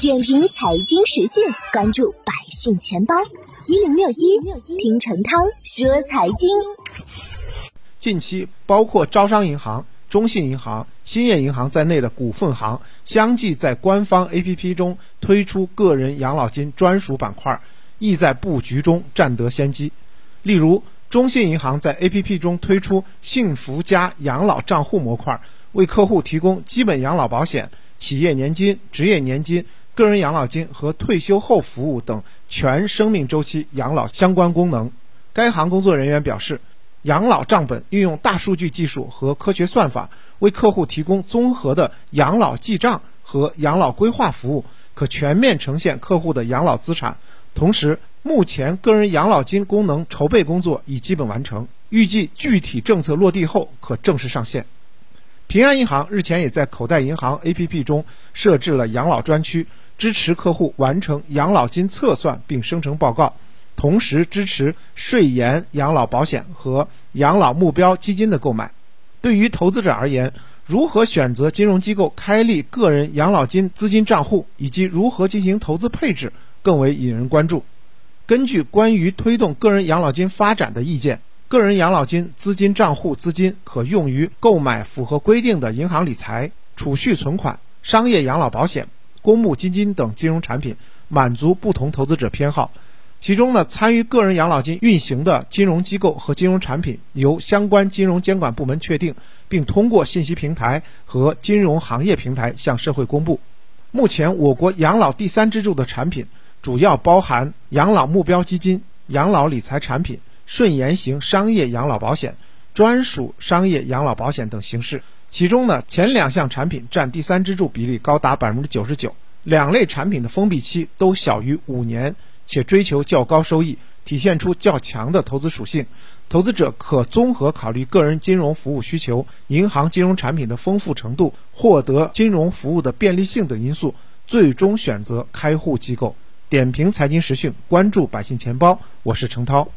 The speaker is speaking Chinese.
点评财经时讯，关注百姓钱包一零六一，听陈涛说财经。近期，包括招商银行、中信银行、兴业银行在内的股份行相继在官方 APP 中推出个人养老金专属板块，意在布局中占得先机。例如，中信银行在 APP 中推出“幸福家养老账户”模块，为客户提供基本养老保险。企业年金、职业年金、个人养老金和退休后服务等全生命周期养老相关功能。该行工作人员表示，养老账本运用大数据技术和科学算法，为客户提供综合的养老记账和养老规划服务，可全面呈现客户的养老资产。同时，目前个人养老金功能筹备工作已基本完成，预计具体政策落地后可正式上线。平安银行日前也在口袋银行 APP 中设置了养老专区，支持客户完成养老金测算并生成报告，同时支持税延养老保险和养老目标基金的购买。对于投资者而言，如何选择金融机构开立个人养老金资金账户，以及如何进行投资配置，更为引人关注。根据关于推动个人养老金发展的意见。个人养老金资金账户资金可用于购买符合规定的银行理财、储蓄存款、商业养老保险、公募基金等金融产品，满足不同投资者偏好。其中呢，参与个人养老金运行的金融机构和金融产品，由相关金融监管部门确定，并通过信息平台和金融行业平台向社会公布。目前，我国养老第三支柱的产品主要包含养老目标基金、养老理财产品。顺延型商业养老保险、专属商业养老保险等形式，其中呢，前两项产品占第三支柱比例高达百分之九十九。两类产品的封闭期都小于五年，且追求较高收益，体现出较强的投资属性。投资者可综合考虑个人金融服务需求、银行金融产品的丰富程度、获得金融服务的便利性等因素，最终选择开户机构。点评财经时讯，关注百姓钱包，我是程涛。